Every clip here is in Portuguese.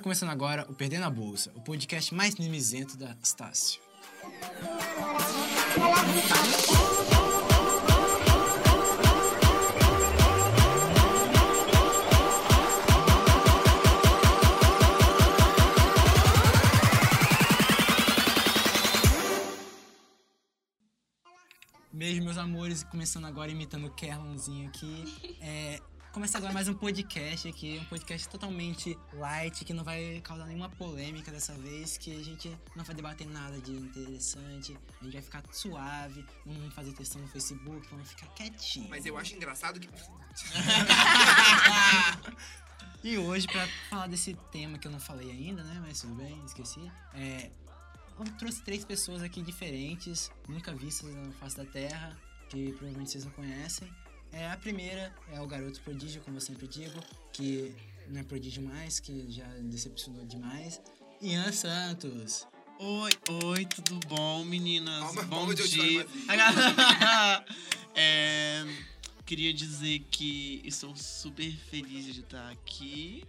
Está começando agora o Perdendo a Bolsa, o podcast mais mimizento da Estácio. Beijo, meus amores. Começando agora imitando o Kerlonzinho aqui. É, começa agora mais um podcast aqui. Um podcast totalmente light, que não vai causar nenhuma polêmica dessa vez. Que a gente não vai debater nada de interessante. A gente vai ficar suave. Não vamos fazer textão no Facebook. Vamos ficar quietinho. Mas eu acho engraçado que. E hoje, pra falar desse tema que eu não falei ainda, né? Mas tudo bem, esqueci. É, eu trouxe três pessoas aqui diferentes, nunca vistas na face da Terra, que provavelmente vocês não conhecem. É, a primeira é o garoto prodígio, como eu sempre digo, que não é prodígio mais, que já decepcionou demais. Ian Santos. Oi, oi, tudo bom, meninas? Palma- bom dia. auditório É, queria dizer que estou super feliz de estar aqui.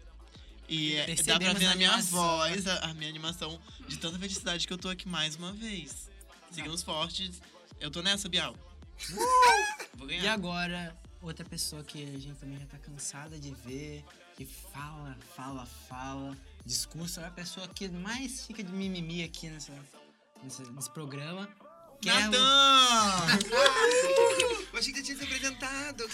E é, dá pra ver a na minha animação. voz a, a minha animação de tanta felicidade que eu tô aqui mais uma vez. Seguimos fortes. Eu tô nessa, Bial. E agora, outra pessoa que a gente também já tá cansada de ver, que fala, fala, fala, discurso, é a pessoa que mais fica de mimimi aqui nessa, nessa- nesse programa. que é Natan! Eu achei que você tinha se apresentado.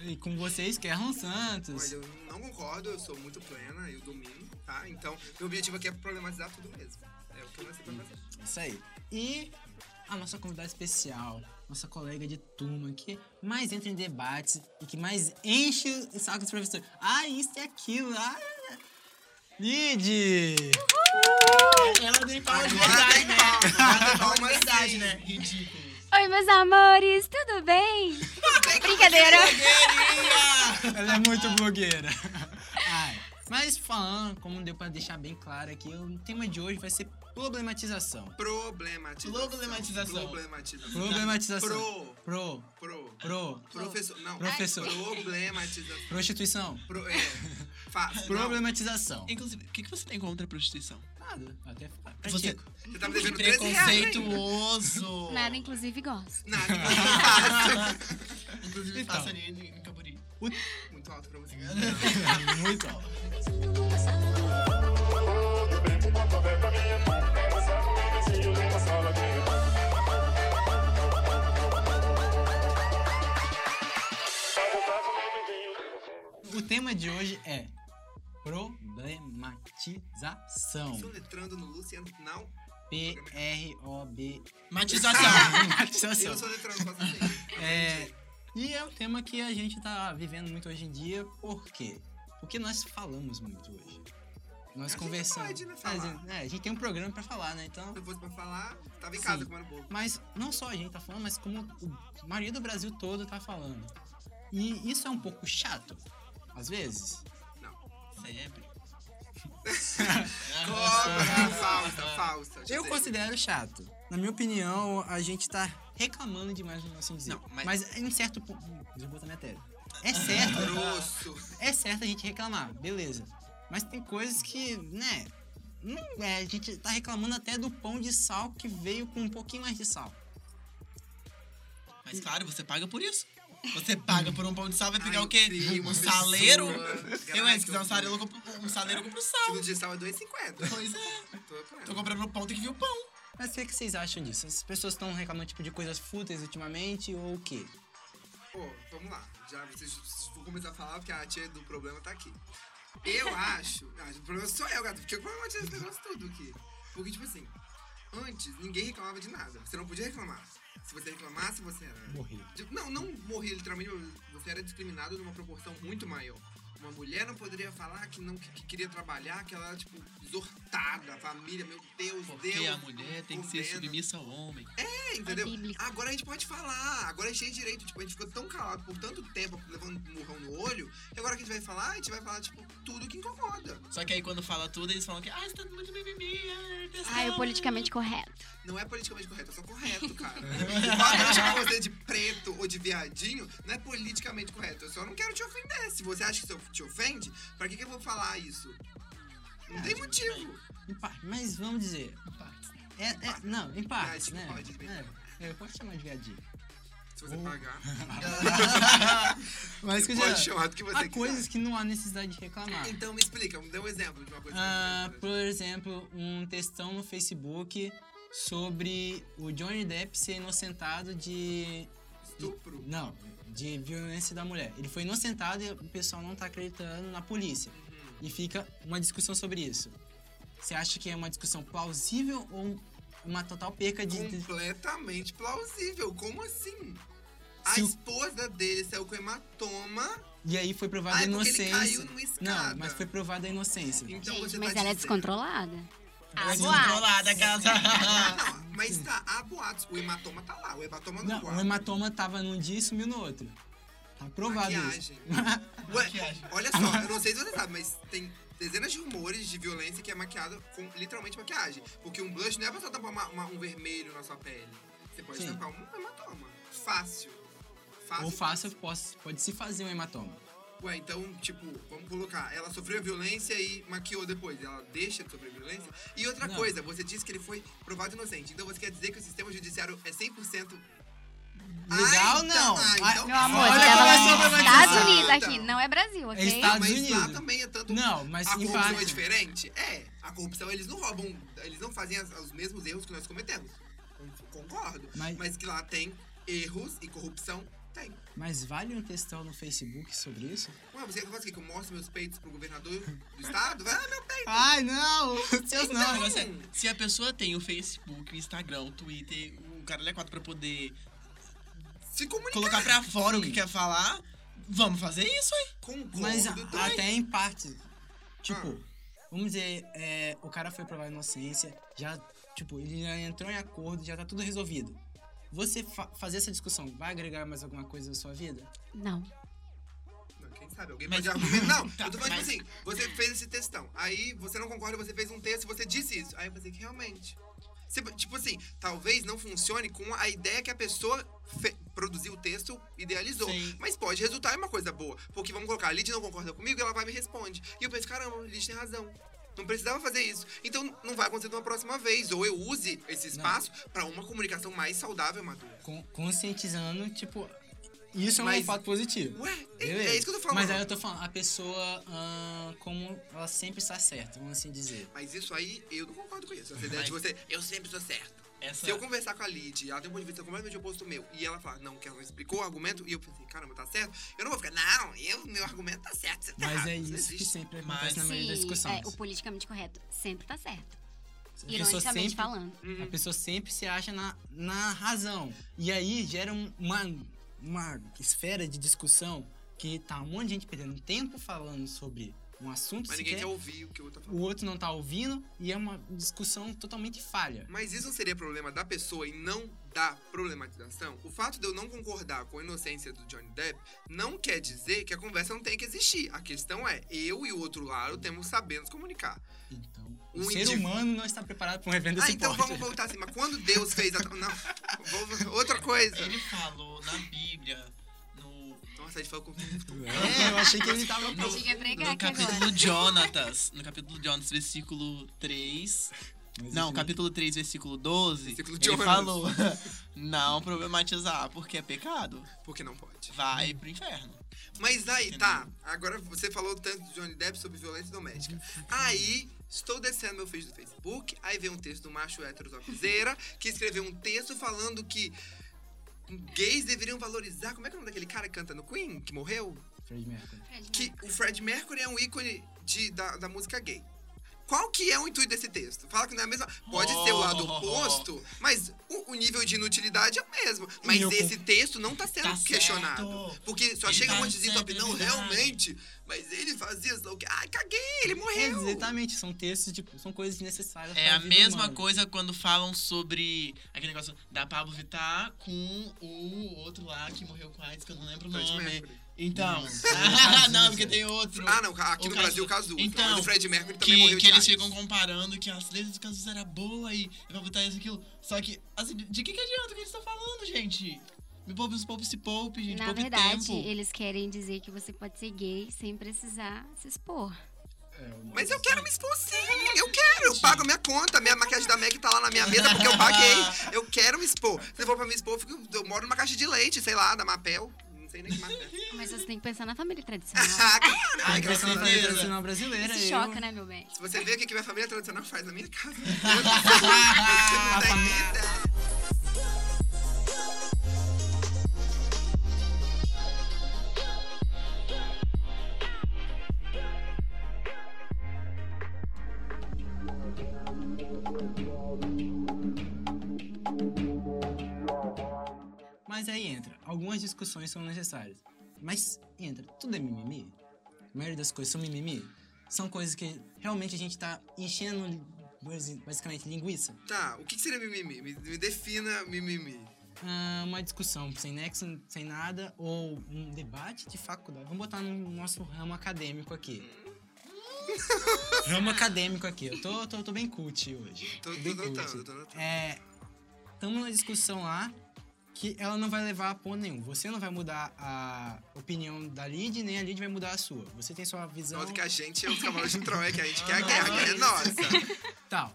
E com vocês, Kerlon Santos. Olha, eu não concordo, eu sou muito plena, eu domino, tá? Então, meu objetivo aqui é problematizar tudo mesmo. É o que eu nasci pra fazer. Isso aí. E a nossa convidada especial, nossa colega de turma, que mais entra em debates e que mais enche o saco dos professores. Ah, isso e aquilo. Ah, Lid! Ela nem fala de Agora verdade, tem né? Ela nem fala de verdade, né? Ridículo. Oi, meus amores, tudo bem? Brincadeira. Ela é muito blogueira. Mas falando, como deu pra deixar bem claro aqui, o tema de hoje vai ser problematização. Problematização. Problematização. Problematização. Problematização. Pro. Pro. Pro. Pro. Professor. Não. Professor. Problematização. Prostituição. Pro, é. Não. Problematização. Inclusive, o que, que você tem contra a prostituição? Nada. Até Você, pratico. Você tá me devendo 13 reais. ainda. preconceituoso. Nada, inclusive, gosto. Nada. Inclusive, Então. faça ali em Cambori. Muito alto pra você. Muito alto. O tema de hoje é problematização. Soletrando no Luciano, não. P-R-O-B. Matização. Eu Matização. sou letrando, assim. É, e é um tema que a gente tá vivendo muito hoje em dia, por quê? Porque nós falamos muito hoje. Nós A gente conversamos. pode, né, É, falar. a gente- é, a gente tem um programa pra falar, né? Então. Se eu fosse pra falar, tava em casa Sim. comendo bolo. Mas não só a gente tá falando, mas como o- a maioria do Brasil todo tá falando. E isso é um pouco chato, às vezes. Não. Sempre. Cobra, falsa, falsa. Eu considero chato. Na minha opinião, a gente tá reclamando demais no assim dizer. Não, mas- mas... em certo ponto. Deixa eu botar minha tela. É certo. Grosso. é certo a gente reclamar, beleza. Mas tem coisas que, né? Não é, a gente tá reclamando até do pão de sal que veio com um pouquinho mais de sal. Mas claro, você paga por isso. Você paga por um pão de sal, vai pegar Ai, o quê? sim, um saleiro? Eu, é, se quiser um saleiro, eu compro um saleiro, eu compro sal. Quilo de sal é 2,50. Pois é. Tô. Tô comprando o pão, tem que vir o pão. Mas o que, que vocês acham disso? As pessoas estão reclamando tipo, de coisas fúteis ultimamente ou o quê? Pô, vamos lá. Já vocês vou começar a falar porque a tia do problema tá aqui. Eu acho. Ah, o problema sou eu, gato. Porque eu problematizo esse negócio tudo aqui. Porque, tipo assim, antes ninguém reclamava de nada. Você não podia reclamar. Se você reclamasse, você era. Morrer. Tipo, Não, não morrer literalmente, você era discriminado numa proporção muito maior. Uma mulher não poderia falar que não que, que queria trabalhar, que ela era, tipo, exortada, a família, meu Deus, Porque Deus. a mulher tem que ser condena. submissa ao homem. É, entendeu? É. Agora a gente pode falar, agora a gente tem direito, tipo, a gente ficou tão calado por tanto tempo, levando um murrão no olho, que agora que a gente vai falar, a gente vai falar, tipo, tudo que incomoda. Só que aí quando fala tudo, eles falam que, ah, você tá muito mimimi. ah, pessoal." Ai, o politicamente correto. Não é politicamente correto, é só correto, cara. Quando eu chamo você de preto ou de viadinho, não é politicamente correto. Eu só não quero te ofender. Se você acha que isso te ofende, pra que, que eu vou falar isso? Não tem motivo. Em parte, mas vamos dizer. É, é, não, em Viadinho né? pode, É, eu posso chamar de viadinho. Se você Oh. pagar, Mas você que pode já, chamar do que você há quiser. coisas que não há necessidade de reclamar. Então me explica, me dê um exemplo de uma coisa Ah, por exemplo, um textão no Facebook sobre o Johnny Depp ser inocentado de. Estupro. Não, de violência da mulher. Ele foi inocentado e o pessoal não tá acreditando na polícia. E fica uma discussão sobre isso. Você acha que é uma discussão plausível ou uma total perca de. Completamente plausível. Como assim? A Se o- esposa dele saiu com hematoma. E aí foi provada a porque ele inocência. caiu numa escada. Não, mas foi provada a inocência. Então Gente, você mas tá ela é dizendo- descontrolada. É Ah, descontrolada, boatos. casa. Não, mas tá, há boatos. O hematoma tá lá, o hematoma no Não, quarto. o hematoma tava num dia e sumiu no outro. Tá provado isso. Maquiagem. Ué, Maquiagem. olha só, eu não sei se você sabe, mas tem dezenas de rumores de violência que é maquiada com literalmente maquiagem. Porque um blush não é pra só tampar uma- uma- um vermelho na sua pele. Você pode Sim. tampar um hematoma. Fácil. Fácil. Ou fácil, posso- pode se fazer um hematoma. Ué, então, tipo, vamos colocar, ela sofreu a violência e maquiou depois. Ela deixa de sofrer violência. E outra Não. coisa, você disse que ele foi provado inocente. Então você quer dizer que o sistema judiciário é 100% Legal, Ah, então- não. ah, Ah, então- Meu amor, Olha tava é. Estados Unidos aqui, não é Brasil, ok? É Estados mas lá Unidos. também é tanto. Não, mas a corrupção parte. é diferente? É. A corrupção, eles não roubam, eles não fazem as- os mesmos erros que nós cometemos. Con- Concordo. Mas- Mas, que lá tem erros e corrupção, tem. Mas vale um textão no Facebook sobre isso? Ué, você quê? Que eu mostro meus peitos pro governador do estado? Vai lá, meu peito. Ai, não! Seus não! negócio é, se a pessoa tem o Facebook, o Instagram, o Twitter, o cara é quatro pra poder Se comunicar. colocar pra fora o que Sim. quer falar, vamos fazer isso aí. Concordo Mas a- até em parte. Tipo, Ah. vamos dizer, é, o cara foi provar inocência, já, tipo, ele já entrou em acordo, já tá tudo resolvido. Você fa- fazer essa discussão vai agregar mais alguma coisa na sua vida? Não. Não, Quem sabe? Alguém Mas- pode argumentar. Não, Tá, eu tô falando mas- tipo assim, você fez esse textão. Aí você não concorda, você fez um texto e você disse isso. Aí eu pensei que realmente. Você- tipo assim, talvez não funcione com a ideia que a pessoa produziu o texto, idealizou. Sim. Mas pode resultar em uma coisa boa. Porque vamos colocar, a Lid não concorda comigo e ela vai e me responde. E eu penso, caramba, a Lid tem razão. Não precisava fazer isso. Então não vai acontecer de uma próxima vez. Ou eu use esse espaço pra uma comunicação mais saudável, madura. Con- conscientizando, tipo, isso é um Mas- fato positivo. Ué, é, Beleza. é isso que eu tô falando. Mas aí eu tô falando, a pessoa, como ela sempre está certa, vamos assim dizer. Mas isso aí, eu não concordo com isso. Essa ideia de Mas- você, eu sempre sou certo. Essa, Se eu conversar com a Lid, ela tem um ponto de vista completamente oposto ao meu, e ela falar, não, que ela não explicou o argumento, e eu pensei, caramba, tá certo? Eu não vou ficar, não, eu, meu argumento tá certo, você tá Mas errado. é Isso isso que sempre Mas- acontece na maioria das discussões. é, o politicamente correto sempre tá certo. A pessoa Ironicamente sempre- falando. Uhum. A pessoa sempre se acha na, na razão. E aí gera um- uma, uma esfera de discussão que tá um monte de gente perdendo tempo falando sobre um assunto Mas ninguém sequer, quer ouvir o que o outro tá o falando. outro não tá ouvindo e é uma discussão totalmente falha. Mas isso não seria problema da pessoa e não da problematização? O fato de eu não concordar com a inocência do Johnny Depp não quer dizer que a conversa não tem que existir. A questão é, eu e o outro lado temos que saber nos comunicar. Então, Um o ser humano não está preparado para um evento Ah, desse então porte. vamos voltar assim, mas quando Deus fez a... Não, vou- outra coisa. ele falou na Bíblia, Nossa, a gente falou com... É, eu achei que ele tava... no, Achei que ia pregar no aqui agora. capítulo Jonatas, no capítulo Jonatas, versículo 3, Mas não, esse- capítulo 3, versículo 12, Versículo ele Jonas. falou, não problematizar, porque é pecado, Porque não pode. vai pro inferno. Mas aí, tá. Agora você falou tanto de Johnny Depp sobre violência doméstica. Aí, estou descendo meu feed do Facebook, aí vem um texto do macho hétero que escreveu um texto falando que gays deveriam valorizar. Como é que é o nome daquele cara que canta no Queen, que morreu? Fred Mercury. Que o Fred Mercury é um ícone de, da, da música gay. Qual que é o intuito desse texto? Fala que não é a mesma. Pode ser o lado Oh. oposto, mas o, o nível de inutilidade é o mesmo. Mas esse texto não tá sendo Tá questionado. certo. Porque só Ele chega um tá monte de top, certo, é não, verdade. realmente. Mas ele fazia isso. o quê? Ai, caguei, ele É, morreu. exatamente, são textos, tipo, são coisas necessárias É a mesma humana. coisa quando falam sobre aquele negócio da Pablo Vittar com o outro lá que morreu com AIDS, que eu não lembro o nome. Mercury. Então. Não, Ah, porque tem outro. Ah, não, aqui O no Cazu- Brasil, o Cazuza. Então, o Fred Mercury também morreu que, de que eles AIDS. ficam comparando que as letras do Cazuza era boa e vai botar isso e aquilo. Só que, assim, de que, que adianta o que eles estão falando, gente? Me poupe, poupe, se poupe, gente. Na poupe verdade, tempo. eles querem dizer que você pode ser gay sem precisar se expor. É, Mas eu quero me expor sim. Eu quero. Eu pago minha conta. Minha maquiagem da MAC tá lá na minha mesa porque eu paguei. Eu quero me expor. Se for pra me expor, eu, fico- eu moro numa caixa de leite, sei lá, da Mapel. Não sei nem que marca é. Mas você tem que pensar na família tradicional. Ah, claro. Tem Ai, que graças pensar a família tradicional brasileira. Isso eu- choca, né, meu bem? Se você vê o que minha família tradicional faz na minha casa, você A não tem família- Mas aí entra, algumas discussões são necessárias. Mas entra, tudo é mimimi? A maioria das coisas são mimimi? São coisas que realmente a gente tá enchendo basicamente linguiça? Tá, o que seria mimimi? Me, me defina mimimi. Ah, uma discussão sem nexo, sem nada, ou um debate de faculdade. Vamos botar no nosso ramo acadêmico aqui. ramo acadêmico aqui. Eu tô, tô, tô bem cult hoje. Tô, tô bem notando, tô notando. É, tamo numa discussão lá que ela não vai levar a ponto nenhum. Você não vai mudar a opinião da Lid, nem a Lid vai mudar a sua. Você tem sua visão. Nota que a gente é os cavalos de Troia, que a gente quer a guerra, a guerra é nossa. Tal.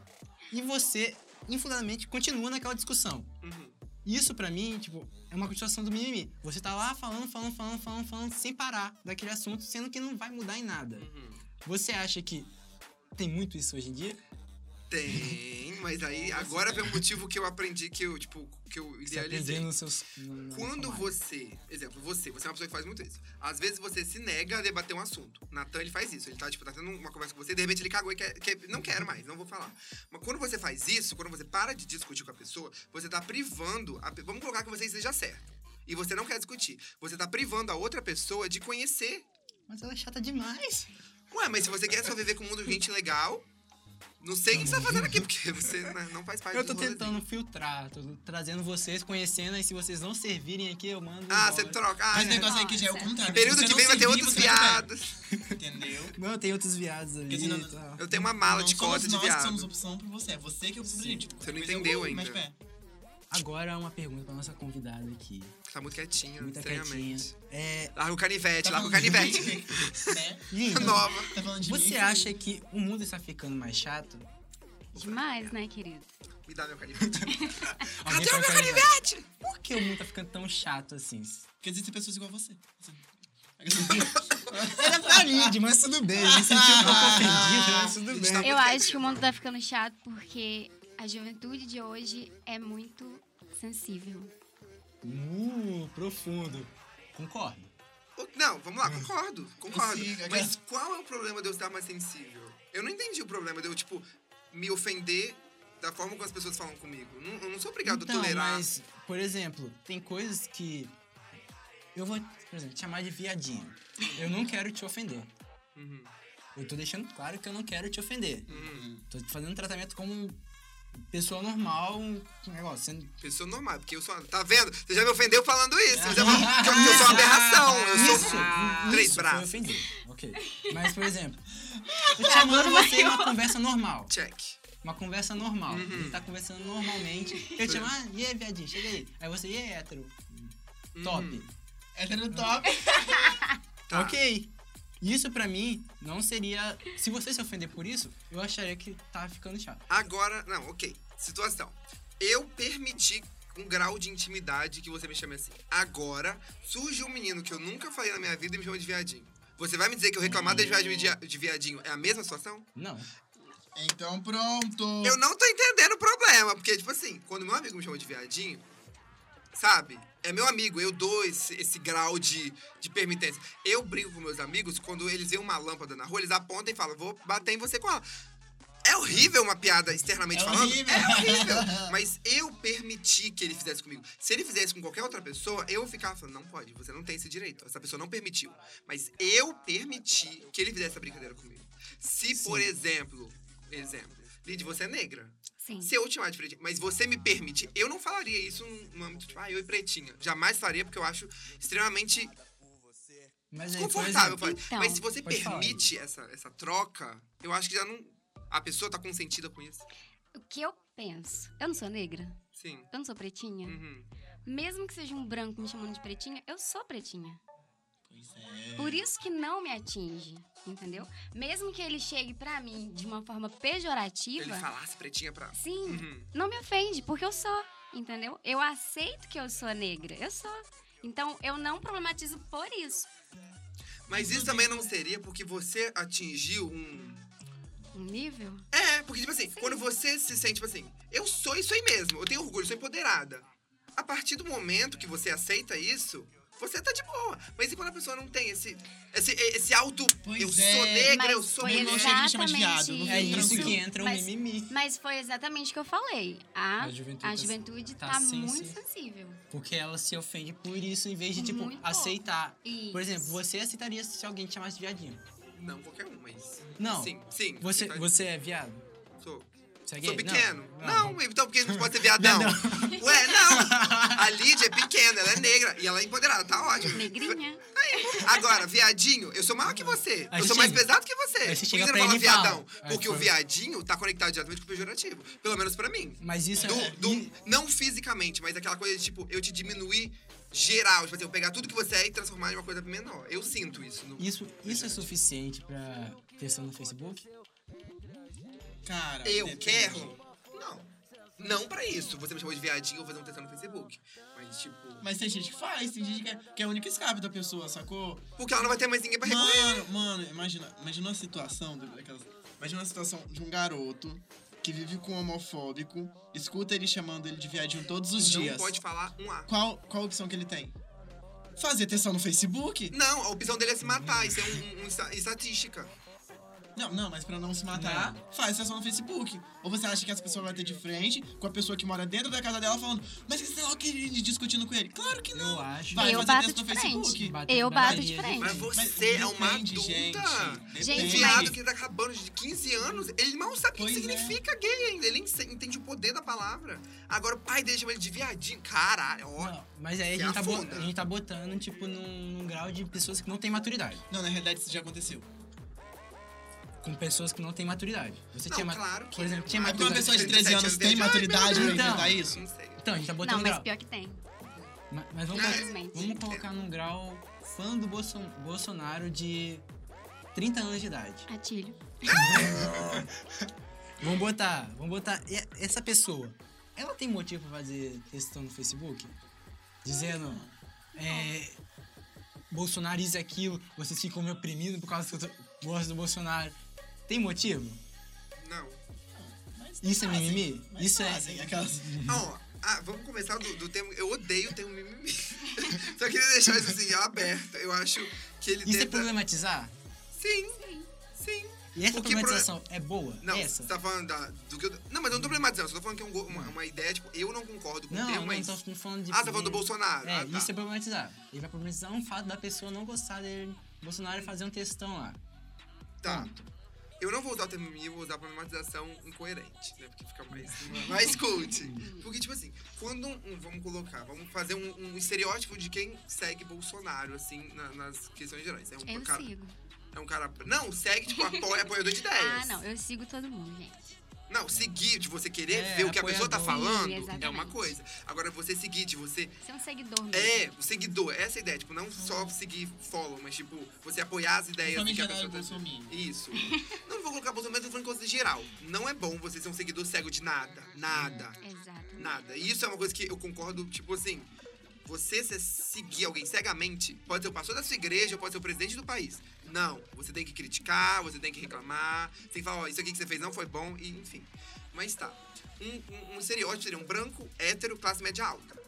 E você, infundadamente, continua naquela discussão. Uhum. Isso, pra mim, tipo, é uma continuação do mimimi. Você tá lá falando, falando, falando, falando, falando, sem parar daquele assunto, sendo que não vai mudar em nada. Uhum. Você acha que tem muito isso hoje em dia? Tem, mas aí agora vem um motivo que eu aprendi que eu, tipo, que eu Você idealizei. nos seus... no- Quando você, exemplo, você, você é uma pessoa que faz muito isso. Às vezes você se nega a debater um assunto. Natan, ele faz isso. Ele tá, tipo, tá tendo uma conversa com você, de repente ele cagou e quer, quer- não quero mais, não vou falar. Mas quando você faz isso, quando você para de discutir com a pessoa, você tá privando, a vamos colocar que você esteja certo. E você não quer discutir. Você tá privando a outra pessoa de conhecer. Mas ela é chata demais. Ué, mas se você quer só viver com um mundo de gente legal, não sei o que você tá fazendo aqui, porque você não faz parte Eu tô rolezinho. tentando filtrar, tô trazendo vocês, conhecendo, e se vocês não servirem aqui, eu mando. Ah, embora. você troca. Ah, Mas o é. negócio aí que já é o contrário. Período que vem não vai ter outros viados. Entendeu? Não, tem outros viados ali Porque senão- tal. Eu tenho uma mala não de cota de nós que viado. somos opção por você. É você que é opção pra gente. Você não entendeu ainda. Agora uma pergunta pra nossa convidada aqui. Tá muito quietinha, Muito quietinha. estranhamente. É, Larga o canivete, Tá larga o canivete. mim? Né? Linda, Nova. Tá falando de mim? você acha que o mundo está ficando mais chato? Demais, né, querido? Me dá meu canivete. Cadê o meu canivete? Por que o mundo tá ficando tão chato assim? Porque existem pessoas igual a você. Era pra Lid, mas tudo bem. Me senti um pouco ofendido, mas tudo bem. tá Eu acho que o mundo tá ficando chato porque a juventude de hoje é muito sensível. Uh, profundo. Concordo. Não, vamos lá, concordo, concordo. Sim, Mas qual é o problema de eu estar mais sensível? Eu não entendi o problema de eu, tipo, me ofender da forma como as pessoas falam comigo. Não- Eu não sou obrigado então, a tolerar. mas, por exemplo, tem coisas que... Eu vou, por exemplo, te chamar de viadinho. Eu não quero te ofender. Uhum, Eu tô deixando claro que eu não quero te ofender. uhum. Tô fazendo um tratamento como pessoa normal, um negócio. Sendo... Pessoa normal, porque eu sou. Tá vendo? Você já me ofendeu falando isso. Você já me... que eu, eu sou uma aberração. Eu sou. Isso, três isso, braços. Foi ofendido. Ok. Mas, por exemplo, eu te chamando você uma conversa normal. Check. Uma conversa normal. Uhum. Ele tá conversando normalmente. Eu te chamo, ah, e aí, viadinho, chega aí. Aí você, e aí, hétero? Top. Uhum. Essa era o top. Tá. Ok. Isso pra mim não seria. Se você se ofender por isso, eu acharia que tá ficando chato. Agora, não, ok. Situação. Eu permiti um grau de intimidade que você me chame assim. Agora, surge um menino que eu nunca falei na minha vida e me chama de viadinho. Você vai me dizer que eu reclamar de viadinho, de- de viadinho é a mesma situação? Não. Então pronto. Eu não tô entendendo o problema, porque, tipo assim, quando meu amigo me chama de viadinho, sabe? É meu amigo, eu dou esse, esse grau de, de permitência. Eu brigo com meus amigos quando eles veem uma lâmpada na rua, eles apontam e falam, vou bater em você com ela. É horrível uma piada externamente É falando. horrível. É horrível. Mas eu permiti que ele fizesse comigo. Se ele fizesse com qualquer outra pessoa, eu ficava falando, não pode, você não tem esse direito. Essa pessoa não permitiu. Mas eu permiti que ele fizesse essa brincadeira comigo. Se, por exemplo, exemplo, Lid, você é negra. Sim. Se eu te chamar de pretinha, mas você me permite, eu não falaria isso no âmbito tipo, ah, eu e pretinha. Jamais faria, porque eu acho extremamente Mas aí, desconfortável. falar. Então. mas se você Pode falar. permite essa, essa troca, eu acho que já não. A pessoa tá consentida com isso. O que eu penso? Eu não sou negra? Sim. Eu não sou pretinha? Uhum. Mesmo que seja um branco me chamando de pretinha, eu sou pretinha. Pois é. Por isso que não me atinge, entendeu? Mesmo que ele chegue pra mim de uma forma pejorativa, Ele falasse pretinha pra. sim, Uhum. não me ofende, porque eu sou, entendeu? Eu aceito que eu sou negra, eu sou. Então eu não problematizo por isso. Mas isso também não seria porque você atingiu um. Um nível? É, porque, tipo assim, quando você se sente, tipo assim, eu sou isso aí mesmo, eu tenho orgulho, eu sou empoderada. A partir do momento que você aceita isso, você tá de boa. Mas e quando a pessoa não tem esse, esse, esse auto. Pois eu é. sou negra, Mas eu sou mulher. chega e me chama de exatamente viado, não É isso que entra o Mas- mimimi. Mas foi exatamente o que eu falei. A, A juventude a tá- juventude tá tá, sensi- muito sensível. Porque ela se ofende por isso, em vez de, tipo, Muito. aceitar. Isso. Por exemplo, você aceitaria se alguém te chamasse de viadinho? Não qualquer um, mas. Não. Sim, sim. Você, tá- você é viado? Sou. Você é gay? Sou pequeno. Não. Não, então porque não pode ser viadão. Ué, não. A Lídia é pequena, ela é negra e ela é empoderada, tá ótimo. Negrinha. Agora, viadinho, eu sou maior que você. Aí eu sou mais pesado que você. aí Por você que você não fala viadão? Aí Porque o viadinho tá conectado diretamente com o pejorativo. Pelo menos pra mim. Mas isso Do- é. do- não fisicamente, mas aquela coisa de, tipo, eu te diminuir geral. Tipo assim, eu pegar tudo que você é e transformar em uma coisa menor. Eu sinto isso. No... Isso, isso é suficiente pra questão no Facebook? Cara, Eu depende. quero? Não. Não pra isso. Você me chamou de viadinho, eu vou fazer um texto no Facebook. Mas, tipo... Mas tem gente que faz, tem gente que é, que é a única escape da pessoa, sacou? Porque ela não vai ter mais ninguém pra. Mano, mano, imagina, imagina uma situação daquelas. Imagina uma situação de um garoto que vive com um homofóbico, escuta ele chamando ele de viadinho todos os Não dias. pode falar um A. Qual, qual a opção que ele tem? Fazer testão no Facebook? Não, a opção dele é se matar. Isso é um, um- um esta- estatística. Não, não, mas pra não se matar, faz testão no Facebook. Ou você acha que essa pessoa vai ter de frente com a pessoa que mora dentro da casa dela falando, mas você tá querendo discutindo com ele? Claro que não. Eu acho. Vai eu fazer bato de no Facebook. frente. Bate- Eu bato de de frente. Mas Mas você é uma adulta. gente. Gente, Um viado que tá acabando de 15 anos, ele mal sabe o que Pois é. significa gay ainda. Ele entende o poder da palavra. Agora o pai dele chama ele de viadinho. Caralho, ó. Não, mas aí a gente, tá bo- afunda. a gente tá botando, tipo, num, num grau de pessoas que não têm maturidade. Não, na realidade isso já aconteceu. Com pessoas que não têm maturidade. Você Não, tinha ma- claro que Por exemplo, tinha Mas Porque uma maturidade. pessoa de 13 anos tem meu maturidade pra enfrentar Então. isso? Não sei. Então, a gente tá botando Não, mas grau. pior que tem. Ma- Mas vamos, Infelizmente. vamos colocar num grau fã do Bolso- Bolsonaro de 30 anos de idade. Atilho. Vamos botar, vamos botar e- essa pessoa. Ela tem motivo pra fazer questão no Facebook? Dizendo, é, Bolsonaro isso e aquilo, vocês ficam me oprimindo por causa que eu gosto do Bolsonaro. Tem motivo? Não. Mas Isso é fazem, mimimi? mas Isso é- fazem, Aquelas... Ó, ah, vamos começar do, do termo. Eu odeio o termo mimimi. Só queria deixar isso assim, aberto. Eu acho que ele Isso é tenta. problematizar? Sim, sim. E essa Porque problematização é boa? Não, essa? você tá falando da, do que eu. Não, mas eu não tô problematizando, só tô falando que é um go- uma, uma ideia, tipo, eu não concordo com o Não, termo, não, mas. tô falando de... Ah, você tá falando do Bolsonaro. É, ah, tá. isso é problematizar. Ele vai problematizar um fato da pessoa não gostar dele, Bolsonaro e fazer um textão lá. Tá. Eu não vou usar o termo mimimi, eu vou usar problematização incoerente, né? Porque fica mais, mais cult. Porque, tipo assim, quando um, vamos colocar, vamos fazer um, um estereótipo de quem segue Bolsonaro, assim, na- nas questões gerais. É um Eu cara. sigo. É um cara. Não, segue, tipo, apoia, apoiador de ideias. Ah, não. Eu sigo todo mundo, gente. Não, seguir, de você querer É, ver o que a pessoa tá falando, Sim, é uma coisa. Agora, você seguir, de você Ser um seguidor mesmo. É, o seguidor, essa é a ideia, tipo, não só seguir follow, mas tipo, você apoiar as ideias do que a pessoa tá. Isso. não vou colocar Bolsonaro, mas eu tô falando coisa geral. Não é bom você ser um seguidor cego de nada. Nada. Exato. Nada. E isso é uma coisa que eu concordo, tipo assim, você se seguir alguém cegamente, pode ser o pastor da sua igreja, pode ser o presidente do país. Não, você tem que criticar, você tem que reclamar, você tem que falar, ó, isso aqui que você fez não foi bom, e enfim. Mas tá. Um, um, um seria um branco, hétero, classe média alta.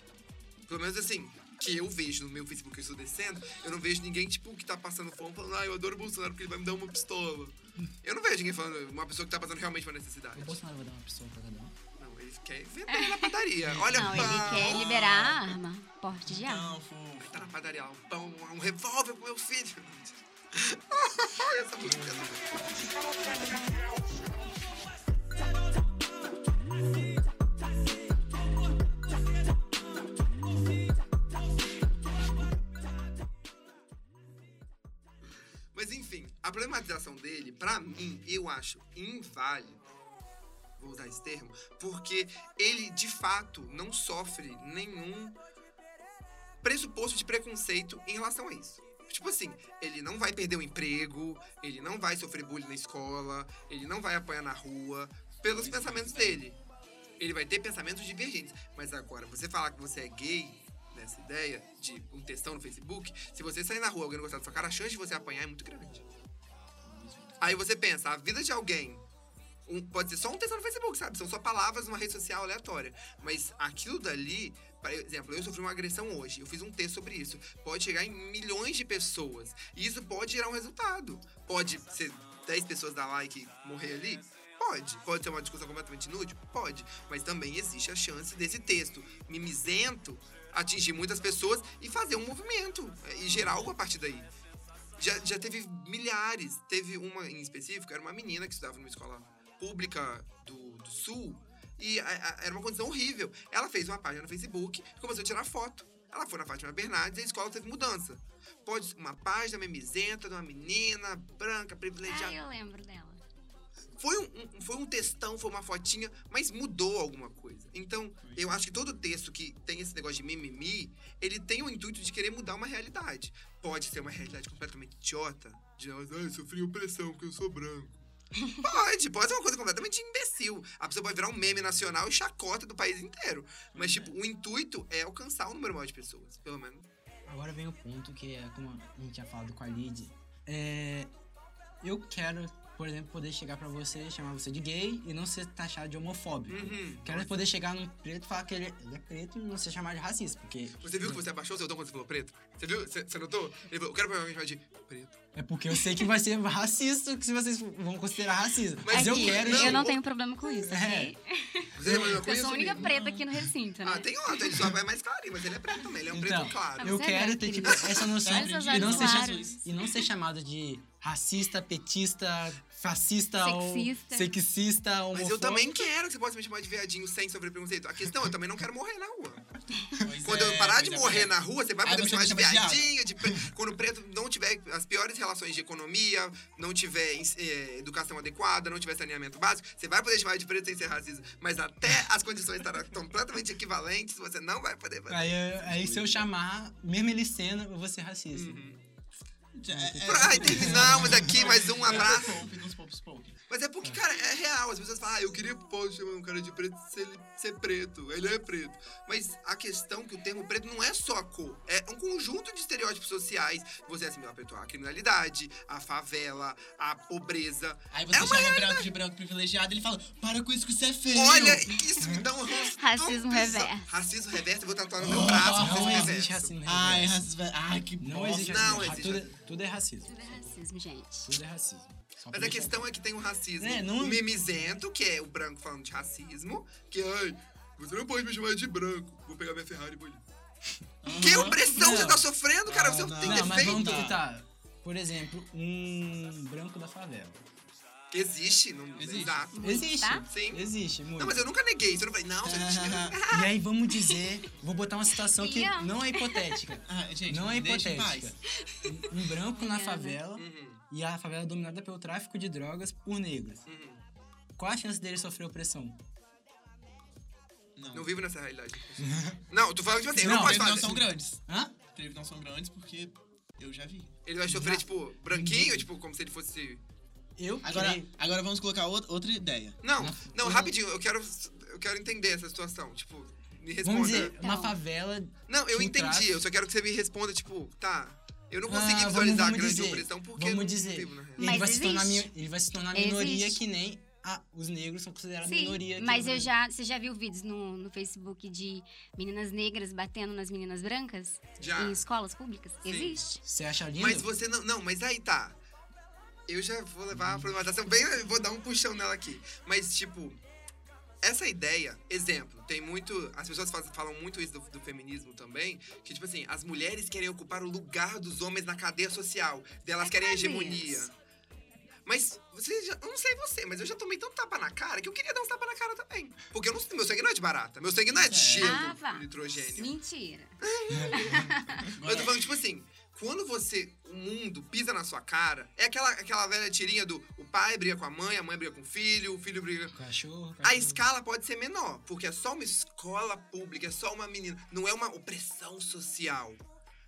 Pelo menos assim, que eu vejo no meu Facebook que eu estou descendo, eu não vejo ninguém, tipo, que tá passando fome falando, ah, eu adoro o Bolsonaro porque ele vai me dar uma pistola. Eu não vejo ninguém falando, uma pessoa que tá passando realmente uma necessidade. O Bolsonaro vai dar uma pistola pra cada um. Quer vender na padaria. Olha, Não, pão. ele quer liberar a arma. Porte de arma. Não, fofo. Tá na padaria, um pão, um revólver pro meu filho. essa música, essa música. Mas enfim, a problematização dele, pra mim, eu acho inválido. Vou usar esse termo, porque ele de fato não sofre nenhum pressuposto de preconceito em relação a isso. Tipo assim, ele não vai perder o emprego, ele não vai sofrer bullying na escola, ele não vai apanhar na rua, pelos pensamentos dele. Ele vai ter pensamentos divergentes. Mas agora, você falar que você é gay, nessa ideia de um textão no Facebook, se você sair na rua e alguém não gostar da sua cara, a chance de você apanhar é muito grande. Aí você pensa, a vida de alguém um- pode ser só um texto no Facebook, sabe? São só palavras numa rede social aleatória. Mas aquilo dali, por exemplo, eu sofri uma agressão hoje, eu fiz um texto sobre isso. Pode chegar em milhões de pessoas. E isso pode gerar um resultado. Pode ser 10 pessoas dar like e morrer ali? Pode. Pode ser uma discussão completamente inútil? Pode. Mas também existe a chance desse texto mimizento atingir muitas pessoas e fazer um movimento é, e gerar algo a partir daí. Já, já teve milhares. Teve uma em específico, era uma menina que estudava numa escola pública do, do Sul. E a- a- era uma condição horrível. Ela fez uma página no Facebook e começou a tirar foto. Ela foi na Fátima Bernardes e a escola teve mudança. Pode ser uma página memizenta de uma menina branca, Ah, privilegiada. eu lembro dela. Foi um, um- foi um textão, foi uma fotinha, mas mudou alguma coisa. Então, eu acho que todo texto que tem esse negócio de mimimi, ele tem o intuito de querer mudar uma realidade. Pode ser uma realidade completamente idiota, de ah, eu sofri opressão porque eu sou branco. Pode, pode ser uma coisa completamente imbecil. A pessoa pode virar um meme nacional e chacota do país inteiro. Mas, tipo, o intuito é alcançar um número maior de pessoas, pelo menos. Agora vem o ponto que é como a gente tinha falado com a Lid. É, eu quero, por exemplo, poder chegar pra você, chamar você de gay e não ser taxado de homofóbico. Uhum. Quero poder chegar num preto e falar que ele é, ele é preto e não ser chamado de racista, porque Você viu que você abaixou o seu tom quando você falou preto? Você viu? Você, você notou? Ele falou, eu quero alguém chamar de preto. é porque eu sei que vai ser racista, que se vocês vão considerar racista. Mas, Mas eu Aqui, quero. não, eu não o- tenem problema com isso, ok? Você com Eu isso, sou a única preta aqui no recinto, né? Ah, tem outro, ele só vai mais clarinho, mas ele é preto também, ele é um Então, preto claro. Eu é quero ter tipo, essa noção Olha seus e não, ser, e não ser chamado de racista, petista, fascista Sexista. ou sexista, Mas homofóbico. eu também quero que você possa me chamar de viadinho sem sofrer preconceito. A questão, eu também não quero morrer na rua. Pois Quando é, eu parar de é, morrer é. na rua, você vai Aí poder me você chamar me de chama de quando o preto não tiver as piores relações de economia, não tiver eh, educação adequada, não tiver saneamento básico, você vai poder chamar de preto sem ser racista. Mas até as condições estarão completamente equivalentes, você não vai poder fazer. Aí, aí se eu chamar, mesmo ele sendo, eu vou ser racista. Já- é- é- Ai, terminamos aqui, mais um abraço. Mas é porque, cara, é real. As pessoas falam, ah, eu queria posso chamar um cara de preto se ele ser preto. Ele é preto. Mas a questão é que o termo preto não é só a cor. É um conjunto de estereótipos sociais. Você assimila preto à criminalidade, à favela, à pobreza. Aí você É chama branco de branco privilegiado e ele fala: Para com isso que você é feio. Olha, isso me dá um Racismo reverso. Racismo reverso, eu vou tatuar no meu braço. Não racismo existe reverso. racismo Ai, reverso. racismo. Ai, que Não bosta. existe Não existe é- tudo é racismo. Tudo é racismo, gente. Tudo é racismo. Só Mas a questão é que tem o racismo É, não- o mimizento, que é o branco falando de racismo, que ai, você não pode me chamar de branco. Vou pegar minha Ferrari e vou ali. Aham. Que opressão Não. você tá sofrendo, cara? Ah, você não. tem Não, mas vamos defeito? tentar. Por exemplo, um branco da favela. Existe, não Existe. Exato. Existe. Tá? Sim. Existe, muito. Não, mas eu nunca neguei isso. Eu não falei, não, você não E aí vamos dizer, vou botar uma situação que não é hipotética. Ah, gente, Não é hipotética. Um branco na favela Uhum, e a favela é dominada pelo tráfico de drogas por negros. uhum. Qual a chance dele sofrer opressão? Não, Não vivo nessa realidade. não, tô falando, tipo assim, Não, não, pode falar. não são grandes. Hã? Que não são grandes porque eu já vi. Ele vai sofrer, Já. tipo, branquinho, tipo, como se ele fosse. Eu Agora, creio. agora vamos colocar outra, outra ideia. Não, Na- não, eu- rapidinho, eu quero. Eu quero entender essa situação. Tipo, me responda. Vamos dizer, uma Então. favela. Não, eu entendi. tráfico. Eu só quero que você me responda, tipo, tá. Eu não Ah, consegui vamos- visualizar vamos a grande dizer, opressão porque vamos eu não dizer. Ele vai, se tornar, ele vai se tornar minoria Existe. que nem a- os negros são considerados Sim, minoria. aqui mas eu já, você já viu vídeos no, no Facebook de meninas negras batendo nas meninas brancas Já. em escolas públicas? Existe. Você acha lindo? Mas você não. Não, mas aí tá. Eu já vou levar a problematização bem. Vou dar um puxão nela aqui. Mas, tipo. Essa ideia, exemplo, tem muito. As pessoas faz- falam muito isso do, do feminismo também. Que, tipo assim, as mulheres querem ocupar o lugar dos homens na cadeia social. Delas É querem a hegemonia. Mas você já. Eu não sei você, mas eu já tomei tanto tapa na cara que eu queria dar uns tapa na cara também. Porque eu não, meu sangue não é de barata. Meu sangue não é de É. gelo, Ah, nitrogênio. Mentira. Mas eu tô falando, tipo assim, quando você, o mundo pisa na sua cara, é aquela, aquela velha tirinha do o pai briga com a mãe, a mãe briga com o filho, o filho briga. Cachorro, A cachorro. escala pode ser menor, porque é só uma escola pública, é só uma menina. Não é uma opressão social.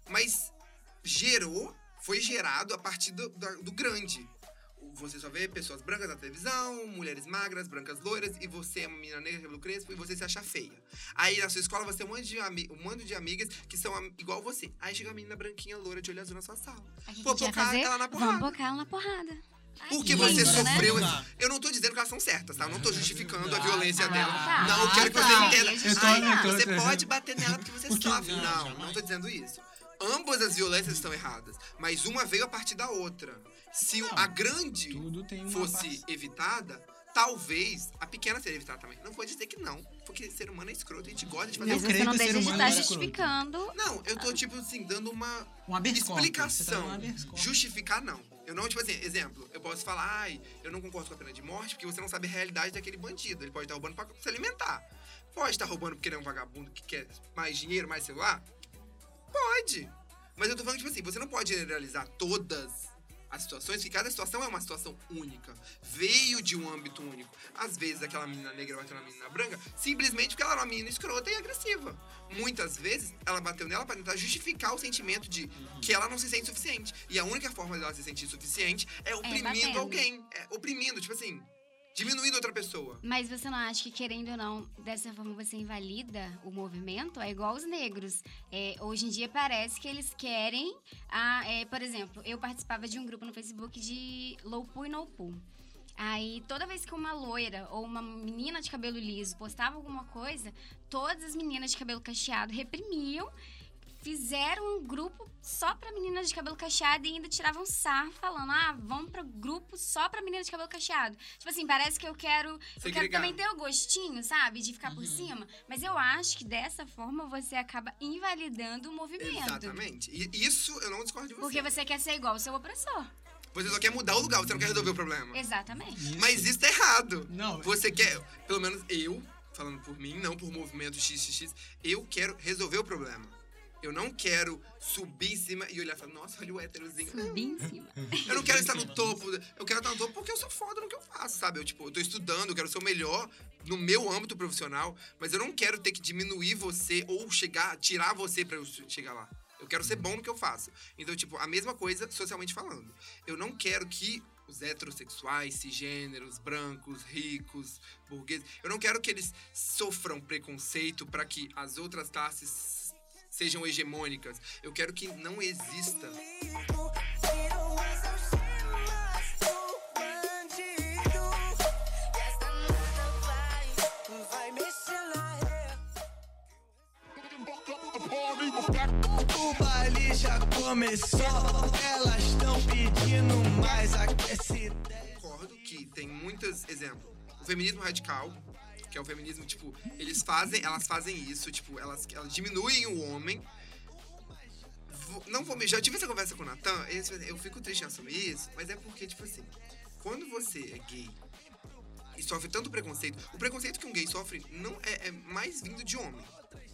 Mas gerou, foi gerado a partir do, da- do grande. Você só vê pessoas brancas na televisão, mulheres magras, brancas loiras, e você é uma menina negra, cabelo crespo, e você se acha feia. Aí na sua escola você tem um monte de, ami- um monte de amigas que são am- igual você. Aí chega uma menina branquinha, loira, de olho azul na sua sala. Pô, a gente vai bocar ela na Vamos porrada. bocar ela na porrada. Ai, Porque que você lindo, né? sofreu. Não dá. Eu não tô dizendo que elas são certas, tá? Eu não tô justificando a Não, violência não, dela. tá. Não, eu quero que Ah, você tá. entenda. Ai, eu tô- você pode bater nela porque você Porque- sofre. não, Não, jamais. não tô dizendo isso. Ambas as violências estão erradas, mas uma veio a partir da outra. Se o- a grande Tudo tem uma fosse parte. evitada, talvez a pequena seria evitada também. Não vou dizer que não, porque ser humano é escroto, a gente gosta de fazer Eu Mas o você não que deixa de estar escroto. justificando. Não, eu tô, tipo assim, dando uma Um tá explicação. um corpus. Justificar, não. Eu não, tipo assim, exemplo, eu posso falar, ai, eu não concordo com a pena de morte porque você não sabe a realidade daquele bandido. Ele pode estar roubando pra se alimentar. Pode estar roubando porque ele é um vagabundo que quer mais dinheiro, mais celular? Pode. Mas eu tô falando, tipo assim, você não pode generalizar todas as situações, que cada situação é uma situação única. Veio de um âmbito único. Às vezes aquela menina negra bateu na menina branca simplesmente porque ela era uma menina escrota e agressiva. Muitas vezes ela bateu nela para tentar justificar o sentimento de que ela não se sente suficiente. E a única forma dela se sentir suficiente é oprimindo batendo. alguém. É oprimindo, tipo assim, diminuindo outra pessoa. Mas você não acha que, querendo ou não, dessa forma você invalida o movimento? É igual os negros. É, hoje em dia parece que eles querem. A, é, por exemplo, eu participava de um grupo no Facebook de pool e no pool. Aí, toda vez que uma loira ou uma menina de cabelo liso postava alguma coisa, todas as meninas de cabelo cacheado reprimiam, fizeram um grupo só pra meninas de cabelo cacheado e ainda tiravam sarro falando: ah, vamos pro grupo só pra meninas de cabelo cacheado. Tipo assim, parece que eu quero. Eu quero Segregar. também ter o gostinho, sabe? De ficar por cima. Mas eu acho que dessa forma você acaba invalidando o movimento. Exatamente. E isso eu não discordo de você. Porque você quer ser igual ao seu opressor. Você só quer mudar o lugar, você não quer resolver o problema. Exatamente. Mas isso tá errado. Não, Você quer, pelo menos eu, falando por mim, não por movimento XXX, eu quero resolver o problema. Eu não quero subir em cima e olhar e falar, nossa, olha o héterozinho. Subir em cima. Eu não quero estar no topo. Eu quero estar no topo porque eu sou foda no que eu faço, sabe? Eu, tipo, eu tô estudando, eu quero ser o melhor no meu âmbito profissional, mas eu não quero ter que diminuir você ou chegar, tirar você pra eu chegar lá. Eu quero ser bom no que eu faço. Então, tipo, a mesma coisa socialmente falando. Eu não quero que os heterossexuais, cisgêneros, brancos, ricos, burgueses, eu não quero que eles sofram preconceito para que as outras classes sejam hegemônicas. Eu quero que não exista O baile já começou, elas estão pedindo mais aquecida. concordo que tem muitos exemplos. O feminismo radical, que é o feminismo, tipo, eles fazem, elas fazem isso, tipo, elas, elas diminuem o homem. Vou- Não vou me. Já tive essa conversa com o Natan, eu fico triste em assumir isso, mas é porque, tipo assim, quando você é gay e sofre tanto preconceito, o preconceito que um gay sofre não é, é mais vindo de homem.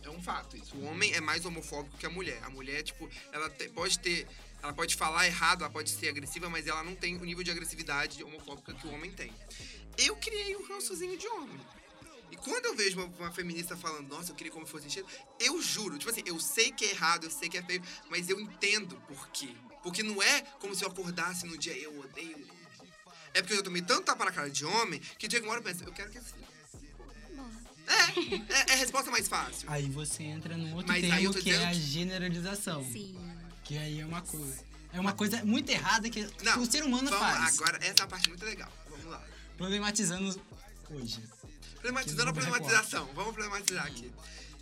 É um fato isso. O homem é mais homofóbico que a mulher. A mulher, tipo, ela te- pode ter. Ela pode falar errado, ela pode ser agressiva, mas ela não tem o nível de agressividade homofóbica que o homem tem. Eu criei um rançozinho de homem. E quando eu vejo uma, uma feminista falando, nossa, eu queria como fosse enchido, eu juro, tipo assim, eu sei que é errado, eu sei que é feio, mas eu entendo por quê. Porque não é como se eu acordasse no dia, eu odeio. É porque eu tomei tanto tapa na cara de homem que chega uma hora eu penso, eu quero que assim. É, é, é a resposta mais fácil. Aí você entra num outro Mas termo que é a generalização. Sim. Que aí é uma coisa. É uma coisa muito errada que, Não, o ser humano vamos, faz. Agora, essa é a parte muito legal. Vamos lá. Problematizando hoje. Problematizando a problematização. Vamos problematizar aqui.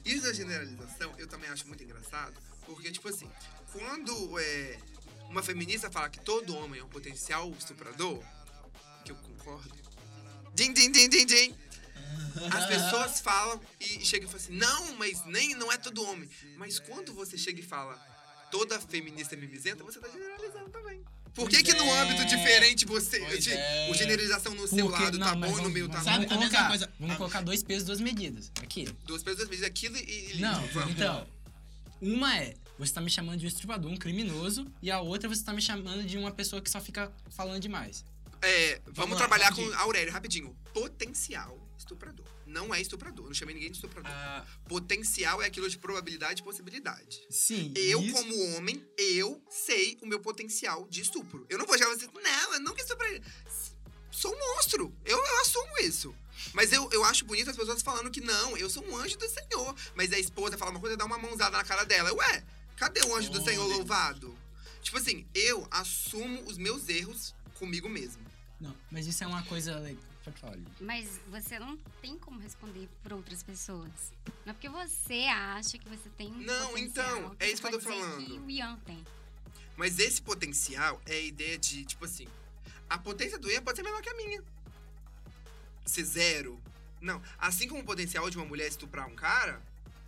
Isso da generalização, eu também acho muito engraçado, porque, tipo assim, quando é, uma feminista fala que todo homem é um potencial estuprador, que eu concordo. Din, din, din, din, din. As pessoas falam e chegam e falam assim, não, mas nem não é todo homem. Mas quando você chega e fala toda feminista é mimizenta, você tá generalizando também. Por que, que no é. âmbito diferente você. Pois de- é. O generalização no seu Porque- lado não, tá mas bom e no vamos- meu tá bom? Sabe, Vamos a mesma colocar, coisa- vamos colocar dois pesos, duas medidas. Aqui. Duas pessoas vezes aquilo e. e- Não, vamos. então. Uma é, você tá me chamando de um estuprador, um criminoso, e a outra você tá me chamando de uma pessoa que só fica falando demais. É, vamos lá, trabalhar rapidinho. com Aurélio, rapidinho. Potencial estuprador. Não é estuprador. Eu não chamei ninguém de estuprador. Ah, Potencial é aquilo de probabilidade e possibilidade. Sim. Eu, isso- como homem, eu sei o meu potencial de estupro. Eu não vou chegar e dizer, não, eu nunca estuprei. Sou um monstro. Eu, eu assumo isso. Mas eu, eu acho bonito as pessoas falando que não, eu sou um anjo do Senhor. Mas a esposa fala uma coisa e dá uma mãozada na cara dela. Ué, cadê o anjo do Senhor Deus. louvado? Tipo assim, eu assumo os meus erros comigo mesmo. Não, mas isso é uma coisa. Pode falar. Mas você não tem como responder por outras pessoas. Não é porque você acha que você tem um Não, então, é isso que eu tô falando. que o Ian tem. Mas esse potencial é a ideia de, tipo assim, a potência do Ian pode ser menor que a minha. Ser zero. Não. Assim como o potencial de uma mulher estuprar um cara,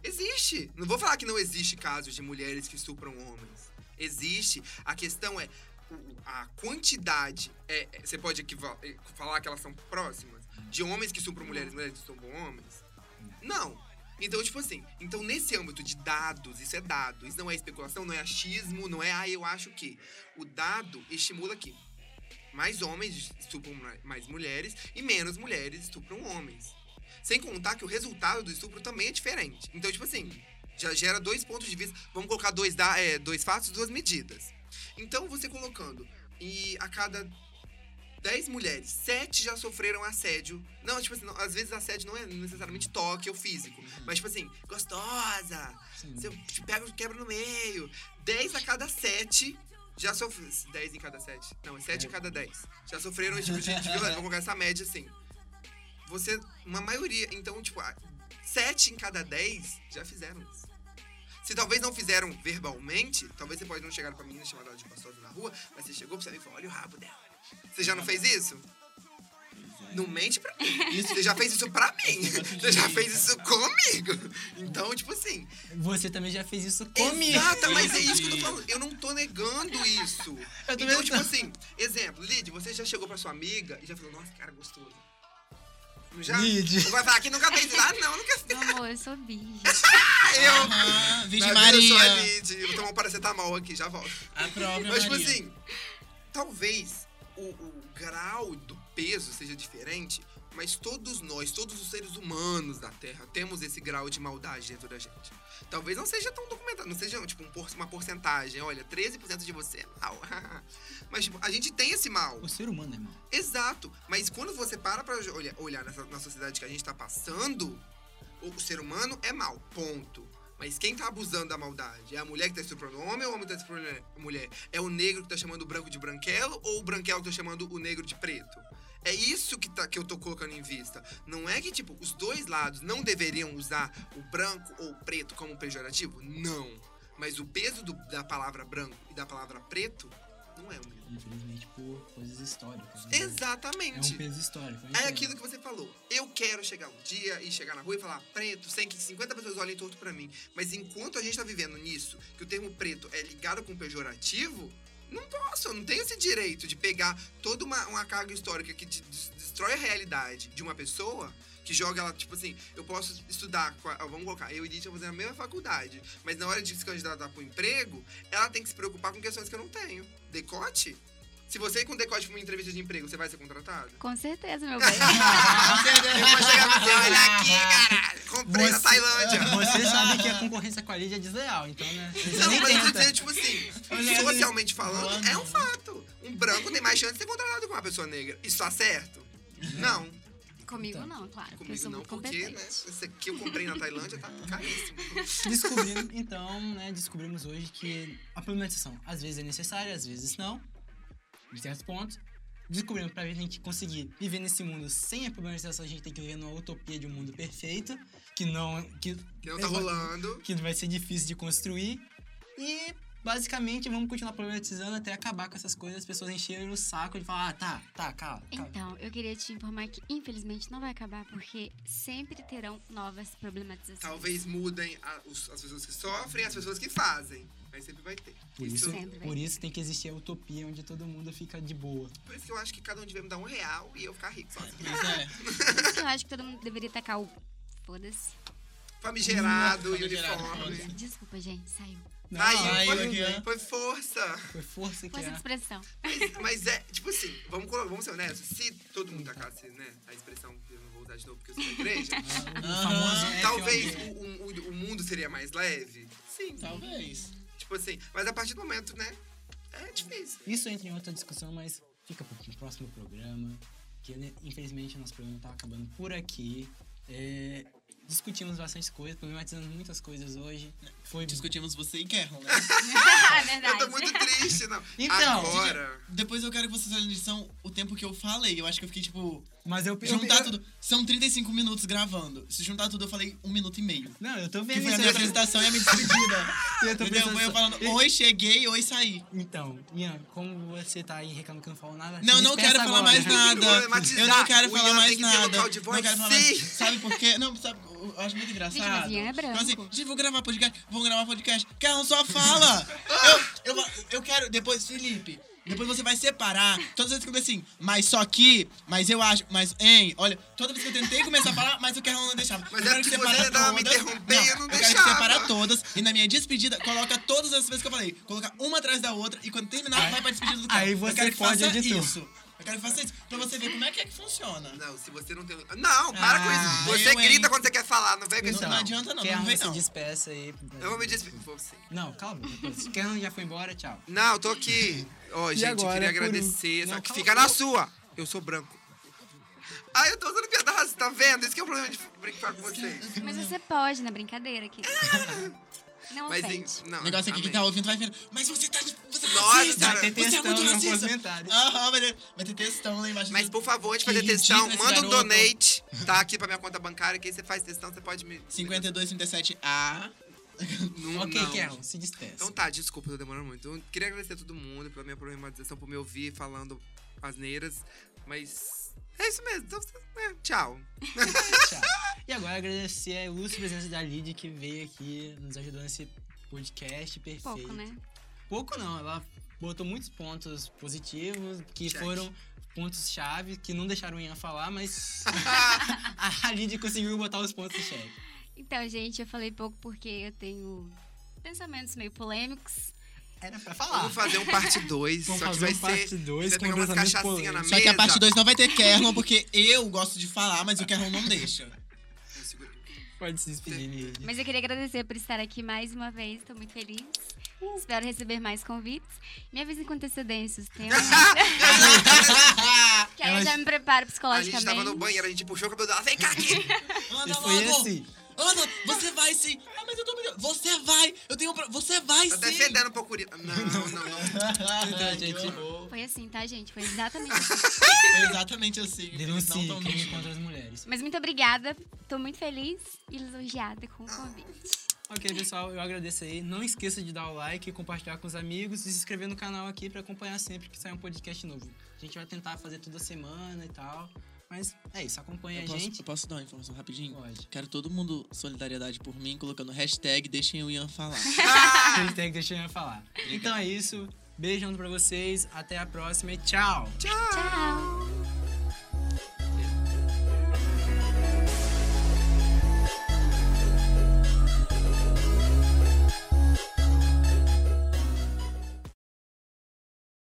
existe. Não vou falar que não existe casos de mulheres que estupram homens. Existe. A questão é a quantidade. É, é- você pode eh, falar que elas são próximas? De homens que estupram mulheres, mulheres que estupram homens? Não. Então, tipo assim, então nesse âmbito de dados, isso é dado, isso não é especulação, não é achismo, não é, ah, eu acho que. O dado estimula que mais homens estupram ma- mais mulheres e menos mulheres estupram homens. Sem contar que o resultado do estupro também é diferente. Então, tipo assim, já gera dois pontos de vista. Vamos colocar dois, é, dois fatos duas medidas. Então, você colocando, e a cada 10 mulheres, 7 já sofreram assédio. Não, tipo assim, não- às vezes assédio não é necessariamente toque ou físico. Mas, tipo assim, gostosa, Sim. você te pega e quebra no meio. 10 a cada 7 já sofreram. 10 em cada 7. Não, 7 em cada 10. Já sofreram esse tipo de, de violência. Vou colocar essa média assim. Você, uma maioria, então, tipo, 7 em cada 10 já fizeram isso. Se talvez não fizeram verbalmente, talvez você pode não chegar pra menina chamada ela de gostosa na rua, mas você chegou pra você e falou: olha o rabo dela. Você já não fez isso? Não mente pra mim. Você já fez isso pra mim. Você já fez isso comigo. Então, tipo assim, Você também já fez isso comigo. Exato, mas é isso que eu tô falando. Eu não tô negando isso. Eu Então, tipo assim, exemplo, Lid, você já chegou pra sua amiga e já falou, nossa, cara gostoso. Já? Não vai falar que nunca fez. Ah, não, nunca. Meu amor, eu sou virgem. Eu. Aham, Virgem Na vida Eu sou a Maria. Lid. Eu vou tomar um paracetamol aqui, já volto. A própria Mas, tipo Maria. assim, talvez o, o grau do peso seja diferente, mas todos nós, todos os seres humanos da Terra, temos esse grau de maldade dentro da gente. Talvez não seja tão documentado, não seja tipo um uma porcentagem. Olha, 13% de você é mal. mas, tipo, a gente tem esse mal. O ser humano é mal. Exato. Mas quando você para pra olhar, olhar nessa, na sociedade que a gente tá passando, o, o ser humano é mal. Ponto. Mas quem tá abusando da maldade? É a mulher que tá estuprando o homem ou o homem que tá estuprando a mulher? É o negro que tá chamando o branco de branquelo ou o branquelo que tá chamando o negro de preto? É isso que, tá, que eu tô colocando em vista. Não é que, tipo, os dois lados não deveriam usar o branco ou o preto como pejorativo? Não. Mas o peso do- da palavra branco e da palavra preto não é o mesmo. Infelizmente por coisas históricas. né? É Exatamente. um peso histórico. É aquilo que você falou. Eu quero chegar um dia e chegar na rua e falar preto, sem que 50 pessoas olhem torto pra mim. Mas enquanto a gente tá vivendo nisso, que o termo preto é ligado com pejorativo, não posso, eu não tenho esse direito de pegar toda uma, uma carga histórica que de- des- destrói a realidade de uma pessoa, que joga ela, tipo assim, eu posso estudar, vamos colocar, eu e Lídia fazendo a mesma faculdade, mas na hora de se candidatar pro emprego, ela tem que se preocupar com questões que eu não tenho. Decote? Se você ir com decote pra uma entrevista de emprego, você vai ser contratado? Com certeza, meu bem. Eu vou chegar pra você, olha aqui, caralho. Comprei na Você- Tailândia. Você sabe que a concorrência com a Lídia é desleal, então, né? Você Não, mas eu tô dizendo, tipo assim, socialmente falando, é um fato. Um branco tem mais chance de ser contratado com uma pessoa negra. Isso tá certo? Não. Comigo Então, não, claro. Comigo não, porque, né? Esse aqui eu comprei na Tailândia, tá caríssimo. Descobrimos, então, né, descobrimos hoje que a problematização às vezes é necessária, às vezes não, em certos pontos. Descobrimos pra gente conseguir viver nesse mundo sem a problematização, a gente tem que viver numa utopia de um mundo perfeito, que não. Que, Que não tá rolando. que vai ser difícil de construir. E basicamente vamos continuar problematizando até acabar com essas coisas, as pessoas encherem o saco de falar, ah, tá, tá, calma. calma. Então, eu queria te informar que, infelizmente, não vai acabar, porque sempre terão novas problematizações. Talvez mudem a- os- as pessoas que sofrem e as pessoas que fazem. Mas sempre vai ter. Por isso, vai por isso tem que existir a utopia onde todo mundo fica de boa. Por isso que eu acho que cada um devia me dar um real e eu ficar rico sozinho. É. Por isso que eu acho que todo mundo deveria tacar o. Foda-se. Famigerado, Famigerado, uniforme. Desculpa, gente, saiu. Não, Aí, saiu foi, ó. foi força. Foi força que Força de é. expressão. Mas, mas é, tipo assim, vamos, vamos ser honestos. Se todo mundo tacasse, né, a expressão que eu não vou usar de novo porque eu sou da igreja, O famoso é talvez FOD. o, o, o mundo seria mais leve. Sim. Talvez. Tipo assim, mas a partir do momento, né, é difícil. Isso entra em outra discussão, mas fica pro próximo programa. Que né, infelizmente nosso programa tá acabando por aqui. É, discutimos bastante coisas, problematizando muitas coisas hoje. Foi Discutimos você e Kerlon, né? É Eu verdade. tô muito triste, não. Então, Agora. Depois eu quero que vocês olhem lição o tempo que eu falei. Eu acho que eu fiquei, tipo, Mas eu, juntar eu- tudo. São 35 minutos gravando. Se juntar tudo, eu falei um minuto e meio. Não, eu tô Que vendo foi a minha apresentação e a minha despedida. eu tô Entendeu? pensando Foi eu falando, oi, cheguei, oi, saí. Então, Ian, como você tá aí reclamando que eu não falo nada? Não, não quero falar mais nada. Eu não quero falar mais que nada. Não quero falar mais. Sabe por quê? Não, sabe, eu acho muito engraçado. mas Ian é Então, branco. assim, gente, vou gravar podcast, vou gravar podcast. Carlão só fala. eu, eu, eu quero, depois, Felipe. Depois você vai separar. Todas as vezes que eu assim, mas só que, mas eu acho, mas, hein, olha, toda vez que eu tentei começar a falar, mas o Carlão não deixava. Mas eu é quero que separa você tava me todas. interrompendo e eu não eu quero que deixava. separa todas. E na minha despedida, coloca todas as vezes que eu falei. Coloca uma atrás da outra. E quando terminar, vai pra despedida do cara. aí eu você quero que pode faça editor. isso. Eu quero que faça isso. Pra você ver como é que é que funciona. Não, se você não tem. Não, para com Ah, isso. Você eu, hein? grita quando você quer falar, não vem com isso. Não, não. adianta não, Quer não vem se não. despeça aí. Eu vou me despedir. Você. Não, calma. Quem já foi embora, tchau. Não, eu tô aqui. Ó, gente, eu agora, queria por um- agradecer. Só Não, que calma. fica na sua. Eu sou branco. Ai, eu tô usando piada racista, tá vendo? Esse que é o problema de brincar com vocês. Mas você pode, na brincadeira aqui. Não Mas, ofende. em- não, O negócio aqui que amém. tá ouvindo vai ver. Mas você tá. Você é Nossa, racista! vai ter você é muito racista! Aham, vai ter, vai ter textão lá embaixo. Mas, por favor, antes de fazer textão, manda um donate. Tá aqui pra minha conta bancária, que aí você faz textão, você pode me... 5237A. Não, ok, não. Carol, se despeça. Então tá, desculpa, tô demorando muito. Eu queria agradecer a todo mundo pela minha problematização, por me ouvir falando asneiras, mas é isso mesmo. Então, é, tchau. Tchau. E agora agradecer a ilustre presença da Lid que veio aqui, nos ajudou nesse podcast perfeito. Pouco, né? Pouco não, ela botou muitos pontos positivos, que Check. foram pontos-chave, que não deixaram o Ian falar, mas a Lid conseguiu botar os pontos em xeque. Então, gente, eu falei pouco porque eu tenho pensamentos meio polêmicos. Era pra falar. Vamos fazer um parte 2, Vamos só que fazer vai um parte ser... dois você com pegar umas cachaçinhas na polêmico. Só mesa. que a parte 2 não vai ter Kerlon, porque eu gosto de falar, mas o Kerlon não deixa. Pode se despedir, Lid. Mas eu queria agradecer por estar aqui mais uma vez, estou muito feliz. Espero receber mais convites. Me avisa com antecedência os temas. que aí eu já me preparo A gente psicologicamente. tava no banheiro, a gente puxou o cabelo dela. Vem cá aqui! Anda E foi logo! assim. Ana, você vai sim! Ah, mas eu tô brincando. Você vai! Eu tenho um pra... Você vai Tá sim! defendendo um pouco. Não, não, não. Gente. Foi assim, tá, gente? Foi exatamente assim. Foi exatamente assim. Não Denuncie tão crime mentindo. contra as mulheres. Mas muito obrigada. Tô muito feliz e lisonjeada com o convite. Ok, pessoal, eu agradeço aí. Não esqueça de dar o like, compartilhar com os amigos e se inscrever no canal aqui pra acompanhar sempre que sair um podcast novo. A gente vai tentar fazer toda semana e tal. Mas é isso, acompanha Eu a posso, gente. eu posso dar uma informação rapidinho? Pode. Quero todo mundo solidariedade por mim, colocando hashtag deixem o Ian falar. Hashtag deixa eu falar. Então é isso. Beijão pra vocês. Até a próxima e tchau. Tchau!